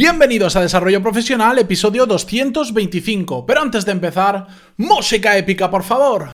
Bienvenidos a Desarrollo Profesional, episodio 225. Pero antes de empezar, música épica, por favor.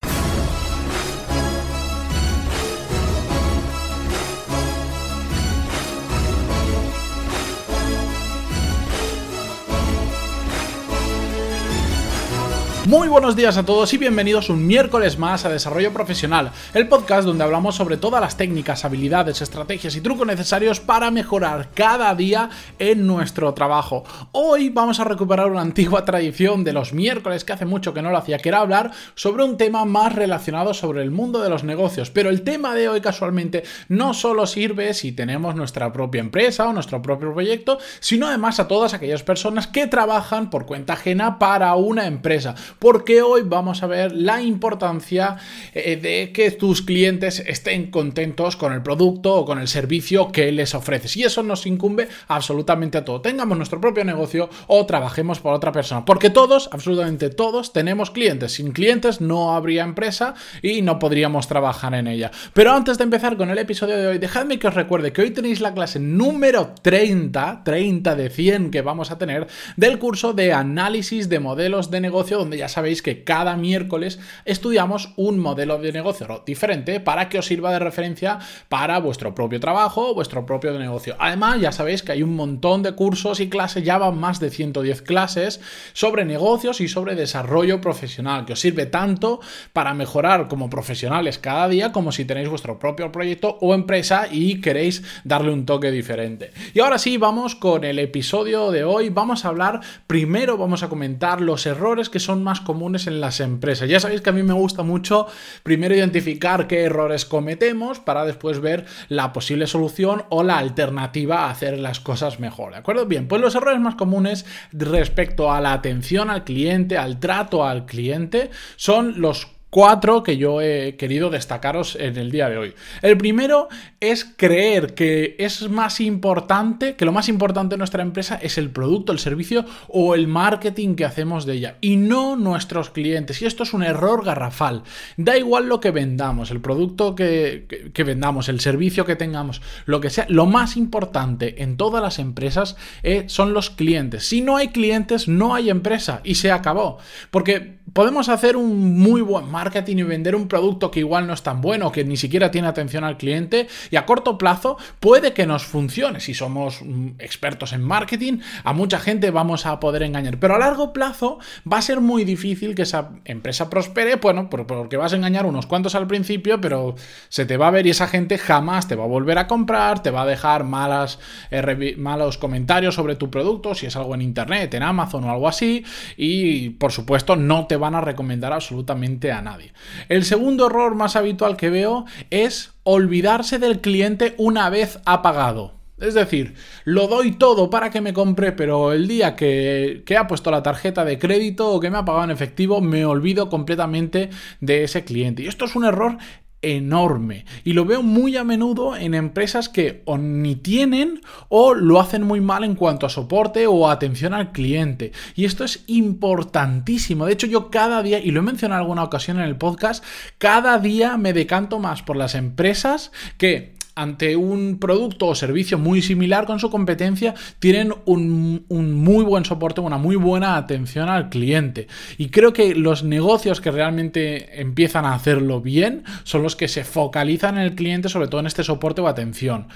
Muy buenos días a todos y bienvenidos un miércoles más a Desarrollo Profesional, el podcast donde hablamos sobre todas las técnicas, habilidades, estrategias y trucos necesarios para mejorar cada día en nuestro trabajo. Hoy vamos a recuperar una antigua tradición de los miércoles que hace mucho que no lo hacía, que era hablar sobre un tema más relacionado sobre el mundo de los negocios. Pero el tema de hoy casualmente no solo sirve si tenemos nuestra propia empresa o nuestro propio proyecto, sino además a todas aquellas personas que trabajan por cuenta ajena para una empresa porque hoy vamos a ver la importancia eh, de que tus clientes estén contentos con el producto o con el servicio que les ofreces. Y eso nos incumbe absolutamente a todo. Tengamos nuestro propio negocio o trabajemos por otra persona. Porque todos, absolutamente todos, tenemos clientes. Sin clientes no habría empresa y no podríamos trabajar en ella. Pero antes de empezar con el episodio de hoy, dejadme que os recuerde que hoy tenéis la clase número 30, 30 de 100 que vamos a tener del curso de análisis de modelos de negocio donde ya ya sabéis que cada miércoles estudiamos un modelo de negocio diferente para que os sirva de referencia para vuestro propio trabajo vuestro propio negocio. Además, ya sabéis que hay un montón de cursos y clases, ya van más de 110 clases sobre negocios y sobre desarrollo profesional, que os sirve tanto para mejorar como profesionales cada día como si tenéis vuestro propio proyecto o empresa y queréis darle un toque diferente. Y ahora sí, vamos con el episodio de hoy. Vamos a hablar, primero vamos a comentar los errores que son más comunes en las empresas. Ya sabéis que a mí me gusta mucho primero identificar qué errores cometemos para después ver la posible solución o la alternativa a hacer las cosas mejor. ¿De acuerdo? Bien, pues los errores más comunes respecto a la atención al cliente, al trato al cliente, son los cuatro que yo he querido destacaros en el día de hoy. El primero es creer que es más importante, que lo más importante de nuestra empresa es el producto, el servicio o el marketing que hacemos de ella y no nuestros clientes. Y esto es un error garrafal. Da igual lo que vendamos, el producto que, vendamos, el servicio que tengamos, lo que sea, lo más importante en todas las empresas eh, son los clientes. Si no hay clientes, no hay empresa y se acabó. Porque podemos hacer un muy buen marketing y vender un producto que igual no es tan bueno, que ni siquiera tiene atención al cliente y a corto plazo puede que nos funcione. Si somos mm, expertos en marketing, a mucha gente vamos a poder engañar, pero a largo plazo va a ser muy difícil que esa empresa prospere, bueno, porque vas a engañar unos cuantos al principio, pero se te va a ver y esa gente jamás te va a volver a comprar, te va a dejar malas, eh, malos comentarios sobre tu producto, si es algo en internet, en Amazon o algo así, y por supuesto no te van a recomendar absolutamente a nadie. El segundo error más habitual que veo es olvidarse del cliente una vez ha pagado. Es decir, lo doy todo para que me compre, pero el día que, que, ha puesto la tarjeta de crédito o que me ha pagado en efectivo, me olvido completamente de ese cliente. Y esto es un error enorme. Y lo veo muy a menudo en empresas que o ni tienen o lo hacen muy mal en cuanto a soporte o atención al cliente. Y esto es importantísimo. De hecho, yo cada día, y lo he mencionado en alguna ocasión en el podcast, cada día me decanto más por las empresas que ante un producto o servicio muy similar con su competencia, tienen un, muy buen soporte, una muy buena atención al cliente. Y creo que los negocios que realmente empiezan a hacerlo bien son los que se focalizan en el cliente, sobre todo en este soporte o atención.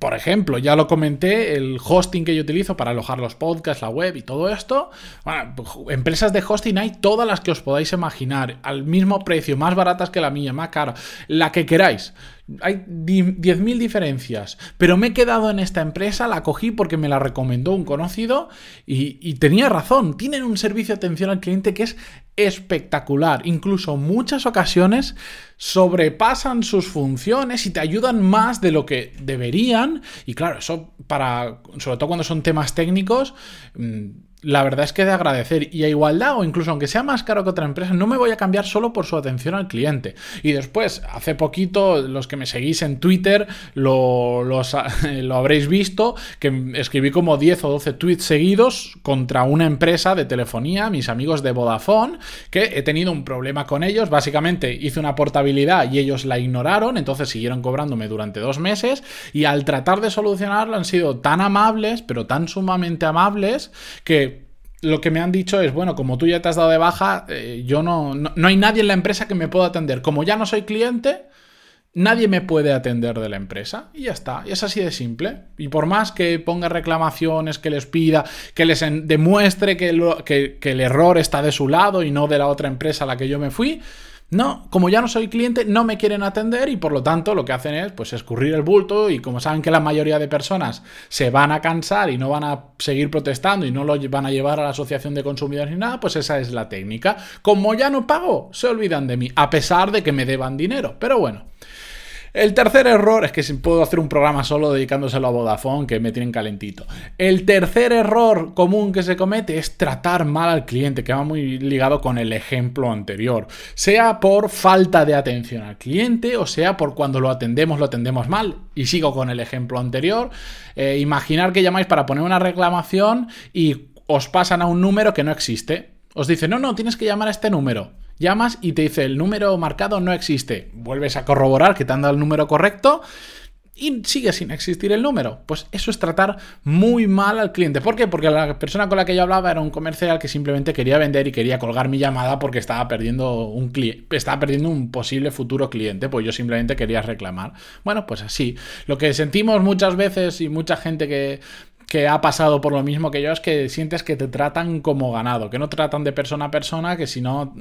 Por ejemplo, ya lo comenté, el hosting que yo utilizo para alojar los podcasts, la web y todo esto. Bueno, empresas de hosting hay todas las que os podáis imaginar, al mismo precio, más baratas que la mía, más cara, la que queráis. Hay 10.000 diferencias, pero me he quedado en esta empresa, la cogí porque me la recomendó un conocido y, tenía razón, tienen un servicio de atención al cliente que es espectacular, incluso muchas ocasiones sobrepasan sus funciones y te ayudan más de lo que deberían. Y claro, eso para, sobre todo cuando son temas técnicos, mm, la verdad es que de agradecer. Y a igualdad, o incluso aunque sea más caro que otra empresa, no me voy a cambiar solo por su atención al cliente. Y después, hace poquito, los que me seguís en Twitter lo, lo habréis visto, que escribí como 10 o 12 tweets seguidos contra una empresa de telefonía, mis amigos de Vodafone, que he tenido un problema con ellos. Básicamente hice una portabilidad y ellos la ignoraron, entonces siguieron cobrándome durante dos meses. Y al tratar de solucionarlo han sido tan amables, pero tan sumamente amables, que lo que me han dicho es, bueno, como tú ya te has dado de baja, eh, yo no, no, hay nadie en la empresa que me pueda atender. Como ya no soy cliente, nadie me puede atender de la empresa. Y ya está, y es así de simple. Y por más que ponga reclamaciones, que les pida, que les demuestre que, que el error está de su lado y no de la otra empresa a la que yo me fui, no, como ya no soy cliente, no me quieren atender y por lo tanto lo que hacen es pues escurrir el bulto y como saben que la mayoría de personas se van a cansar y no van a seguir protestando y no lo van a llevar a la asociación de consumidores ni nada, pues esa es la técnica. Como ya no pago, se olvidan de mí, a pesar de que me deban dinero. Pero bueno, el tercer error, es que puedo hacer un programa solo dedicándoselo a Vodafone, que me tienen calentito. El tercer error común que se comete es tratar mal al cliente, que va muy ligado con el ejemplo anterior. Sea por falta de atención al cliente, o sea por cuando lo atendemos, lo atendemos mal. Y sigo con el ejemplo anterior. Eh, imaginar que llamáis para poner una reclamación y os pasan a un número que no existe. Os dice, no, no, tienes que llamar a este número. Llamas y te dice el número marcado no existe. Vuelves a corroborar que te han dado el número correcto y sigue sin existir el número. Pues eso es tratar muy mal al cliente. ¿Por qué? Porque la persona con la que yo hablaba era un comercial que simplemente quería vender y quería colgar mi llamada porque estaba perdiendo un estaba perdiendo un posible futuro cliente, pues yo simplemente quería reclamar. Bueno, pues así. Lo que sentimos muchas veces y mucha gente que que ha pasado por lo mismo que yo es que sientes que te tratan como ganado, que no tratan de persona a persona, que si no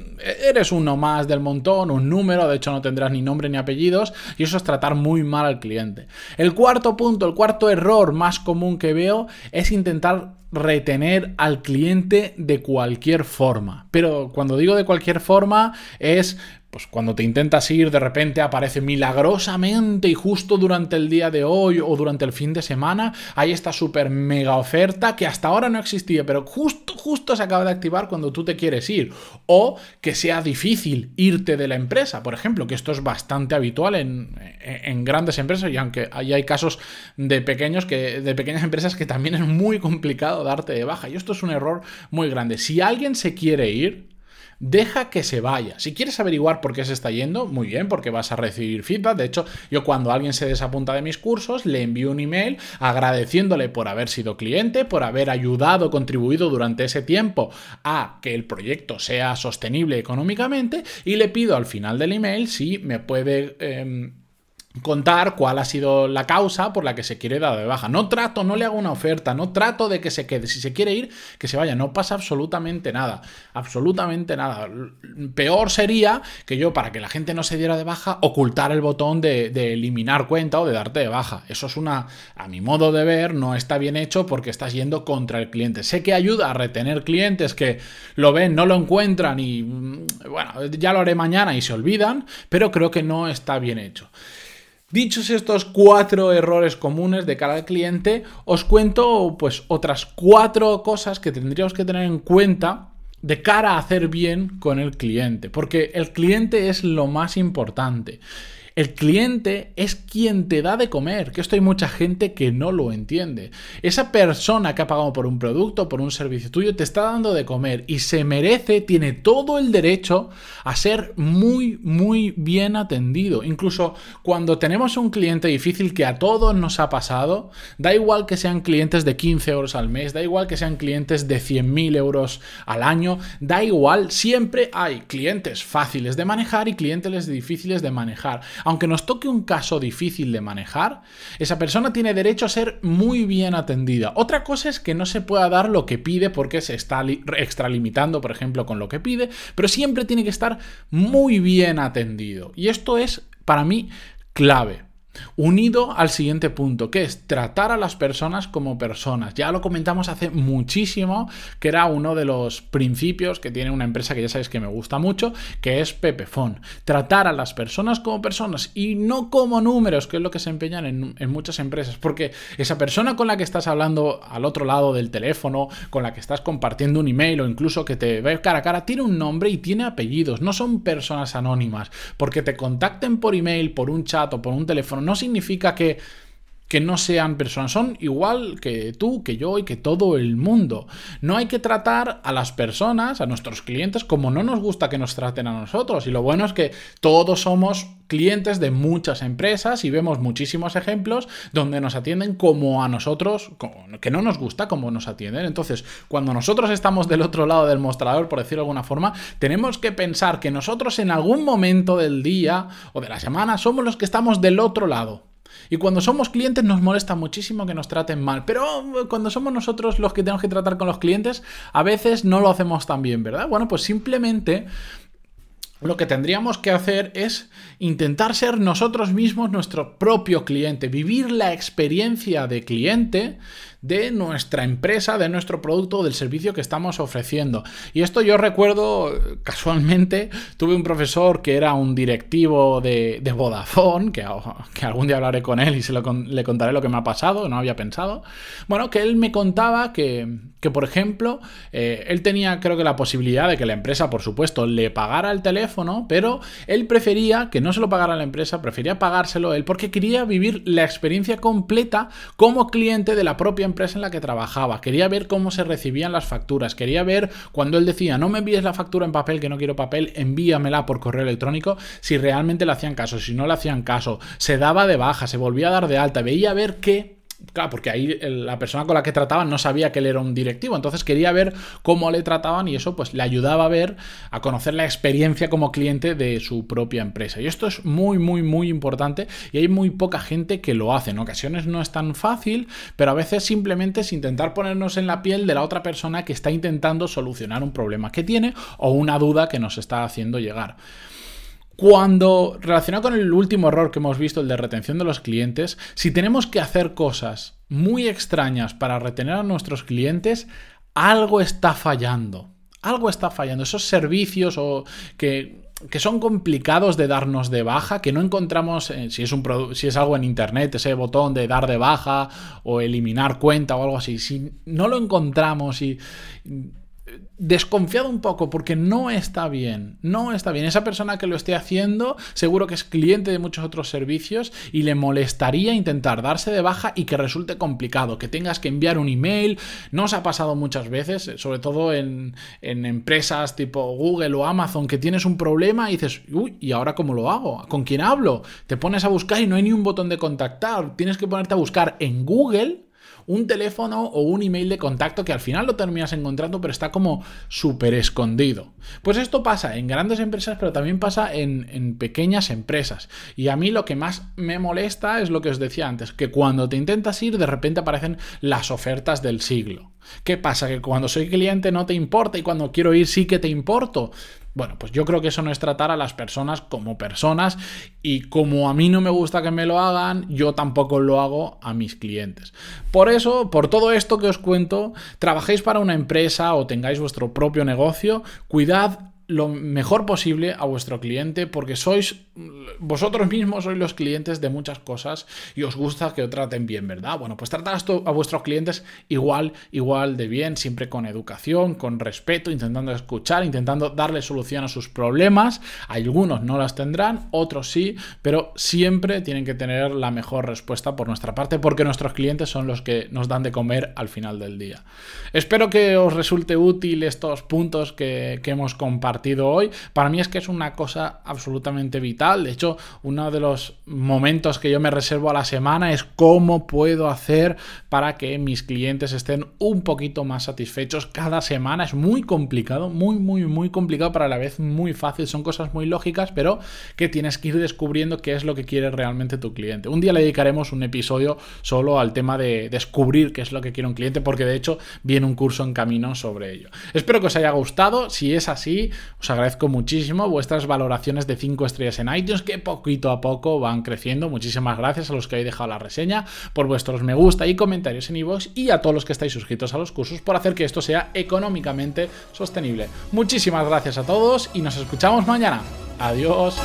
eres uno más del montón, un número, de hecho no tendrás ni nombre ni apellidos, y eso es tratar muy mal al cliente. El cuarto punto, el cuarto error más común que veo es intentar retener al cliente de cualquier forma. Pero cuando digo de cualquier forma es pues cuando te intentas ir, de repente aparece milagrosamente y justo durante el día de hoy o durante el fin de semana hay esta super mega oferta que hasta ahora no existía, pero justo, justo se acaba de activar cuando tú te quieres ir. O que sea difícil irte de la empresa, por ejemplo, que esto es bastante habitual en, en grandes empresas y aunque ahí hay casos de pequeños que, de pequeñas empresas que también es muy complicado darte de baja. Y esto es un error muy grande. Si alguien se quiere ir, deja que se vaya. Si quieres averiguar por qué se está yendo, muy bien, porque vas a recibir feedback. De hecho, yo cuando alguien se desapunta de mis cursos, le envío un email agradeciéndole por haber sido cliente, por haber ayudado, contribuido durante ese tiempo a que el proyecto sea sostenible económicamente y le pido al final del email si me puede... Em, contar cuál ha sido la causa por la que se quiere dar de baja. No trato, no le hago una oferta, no trato de que se quede. Si se quiere ir, que se vaya. No pasa absolutamente nada. Absolutamente nada. Peor sería que yo, para que la gente no se diera de baja, ocultar el botón de, eliminar cuenta o de darte de baja. Eso es una, a mi modo de ver, no está bien hecho porque estás yendo contra el cliente. Sé que ayuda a retener clientes que lo ven, no lo encuentran y, mm, bueno, ya lo haré mañana y se olvidan, pero creo que no está bien hecho. Dichos estos cuatro errores comunes de cara al cliente, os cuento pues otras cuatro cosas que tendríamos que tener en cuenta de cara a hacer bien con el cliente, porque el cliente es lo más importante. El cliente es quien te da de comer, que esto hay mucha gente que no lo entiende. Esa persona que ha pagado por un producto, por un servicio tuyo, te está dando de comer y se merece, tiene todo el derecho a ser muy, muy bien atendido. Incluso cuando tenemos un cliente difícil que a todos nos ha pasado, da igual que sean clientes de 15 euros al mes, da igual que sean clientes de 100.000 euros al año, da igual, siempre hay clientes fáciles de manejar y clientes difíciles de manejar aunque nos toque un caso difícil de manejar, esa persona tiene derecho a ser muy bien atendida. Otra cosa es que no se pueda dar lo que pide porque se está extralimitando, por ejemplo, con lo que pide, pero siempre tiene que estar muy bien atendido. Y esto es, para mí, clave. Unido al siguiente punto, que es tratar a las personas como personas. Ya lo comentamos hace muchísimo, que era uno de los principios que tiene una empresa que ya sabéis que me gusta mucho, que es Pepefon. Tratar a las personas como personas y no como números, que es lo que se empeñan en, muchas empresas, porque esa persona con la que estás hablando al otro lado del teléfono, con la que estás compartiendo un email o incluso que te ve cara a cara, tiene un nombre y tiene apellidos, no son personas anónimas, porque te contacten por email, por un chat o por un teléfono no significa que, que no sean personas, son igual que tú, que yo y que todo el mundo. No hay que tratar a las personas, a nuestros clientes, como no nos gusta que nos traten a nosotros. Y lo bueno es que todos somos clientes de muchas empresas y vemos muchísimos ejemplos donde nos atienden como a nosotros, que no nos gusta como nos atienden. Entonces, cuando nosotros estamos del otro lado del mostrador, por decirlo de alguna forma, tenemos que pensar que nosotros en algún momento del día o de la semana somos los que estamos del otro lado. Y cuando somos clientes nos molesta muchísimo que nos traten mal, pero cuando somos nosotros los que tenemos que tratar con los clientes, a veces no lo hacemos tan bien, ¿verdad? Bueno, pues simplemente lo que tendríamos que hacer es intentar ser nosotros mismos nuestro propio cliente, vivir la experiencia de cliente de nuestra empresa, de nuestro producto o del servicio que estamos ofreciendo. Y esto yo recuerdo casualmente, tuve un profesor que era un directivo de, Vodafone, que, que, algún día hablaré con él y se lo, le contaré lo que me ha pasado, no había pensado. Bueno, que él me contaba que, que por ejemplo, eh, él tenía creo que la posibilidad de que la empresa, por supuesto, le pagara el teléfono, pero él prefería que no se lo pagara la empresa, prefería pagárselo él porque quería vivir la experiencia completa como cliente de la propia empresa en la que trabajaba. Quería ver cómo se recibían las facturas. Quería ver cuando él decía, no me envíes la factura en papel, que no quiero papel, envíamela por correo electrónico, si realmente le hacían caso, si no le hacían caso. Se daba de baja, se volvía a dar de alta, veía ver qué Claro, porque ahí la persona con la que trataban no sabía que él era un directivo, entonces quería ver cómo le trataban y eso pues le ayudaba a ver, a conocer la experiencia como cliente de su propia empresa. Y esto es muy, muy, muy importante y hay muy poca gente que lo hace. En ocasiones no es tan fácil, pero a veces simplemente es intentar ponernos en la piel de la otra persona que está intentando solucionar un problema que tiene o una duda que nos está haciendo llegar. Cuando, relacionado con el último error que hemos visto, el de retención de los clientes, si tenemos que hacer cosas muy extrañas para retener a nuestros clientes, algo está fallando. Algo está fallando. Esos servicios o que, que son complicados de darnos de baja, que no encontramos, eh, si, es un si es algo en Internet, ese botón de dar de baja o eliminar cuenta o algo así, si no lo encontramos y desconfiado un poco porque no está bien, no está bien. Esa persona que lo esté haciendo seguro que es cliente de muchos otros servicios y le molestaría intentar darse de baja y que resulte complicado, que tengas que enviar un email. No os ha pasado muchas veces, sobre todo en, en empresas tipo Google o Amazon, que tienes un problema y dices, uy, ¿y ahora cómo lo hago? ¿Con quién hablo? Te pones a buscar y no hay ni un botón de contactar. Tienes que ponerte a buscar en Google un teléfono o un email de contacto que al final lo terminas encontrando, pero está como súper escondido. Pues esto pasa en grandes empresas, pero también pasa en, en, pequeñas empresas. Y a mí lo que más me molesta es lo que os decía antes, que cuando te intentas ir, de repente aparecen las ofertas del siglo. ¿Qué pasa? Que cuando soy cliente no te importa y cuando quiero ir sí que te importo. Bueno, pues yo creo que eso no es tratar a las personas como personas y como a mí no me gusta que me lo hagan, yo tampoco lo hago a mis clientes. Por eso, por todo esto que os cuento, trabajéis para una empresa o tengáis vuestro propio negocio, cuidad lo mejor posible a vuestro cliente porque sois vosotros mismos sois los clientes de muchas cosas y os gusta que os traten bien, ¿verdad? Bueno, pues tratad a vuestros clientes igual, igual de bien, siempre con educación, con respeto, intentando escuchar, intentando darle solución a sus problemas. Algunos no las tendrán, otros sí, pero siempre tienen que tener la mejor respuesta por nuestra parte porque nuestros clientes son los que nos dan de comer al final del día. Espero que os resulte útil estos puntos que, que hemos compartido hoy, para mí es que es una cosa absolutamente vital. De hecho, uno de los momentos que yo me reservo a la semana es cómo puedo hacer para que mis clientes estén un poquito más satisfechos cada semana. Es muy complicado, muy, muy, muy complicado, pero a la vez muy fácil. Son cosas muy lógicas, pero que tienes que ir descubriendo qué es lo que quiere realmente tu cliente. Un día le dedicaremos un episodio solo al tema de descubrir qué es lo que quiere un cliente, porque de hecho viene un curso en camino sobre ello. Espero que os haya gustado. Si es así, Os agradezco muchísimo vuestras valoraciones de 5 estrellas en iTunes, que poquito a poco van creciendo. Muchísimas gracias a los que habéis dejado la reseña, por vuestros me gusta y comentarios en iVoox y a todos los que estáis suscritos a los cursos por hacer que esto sea económicamente sostenible. Muchísimas gracias a todos y nos escuchamos mañana. Adiós.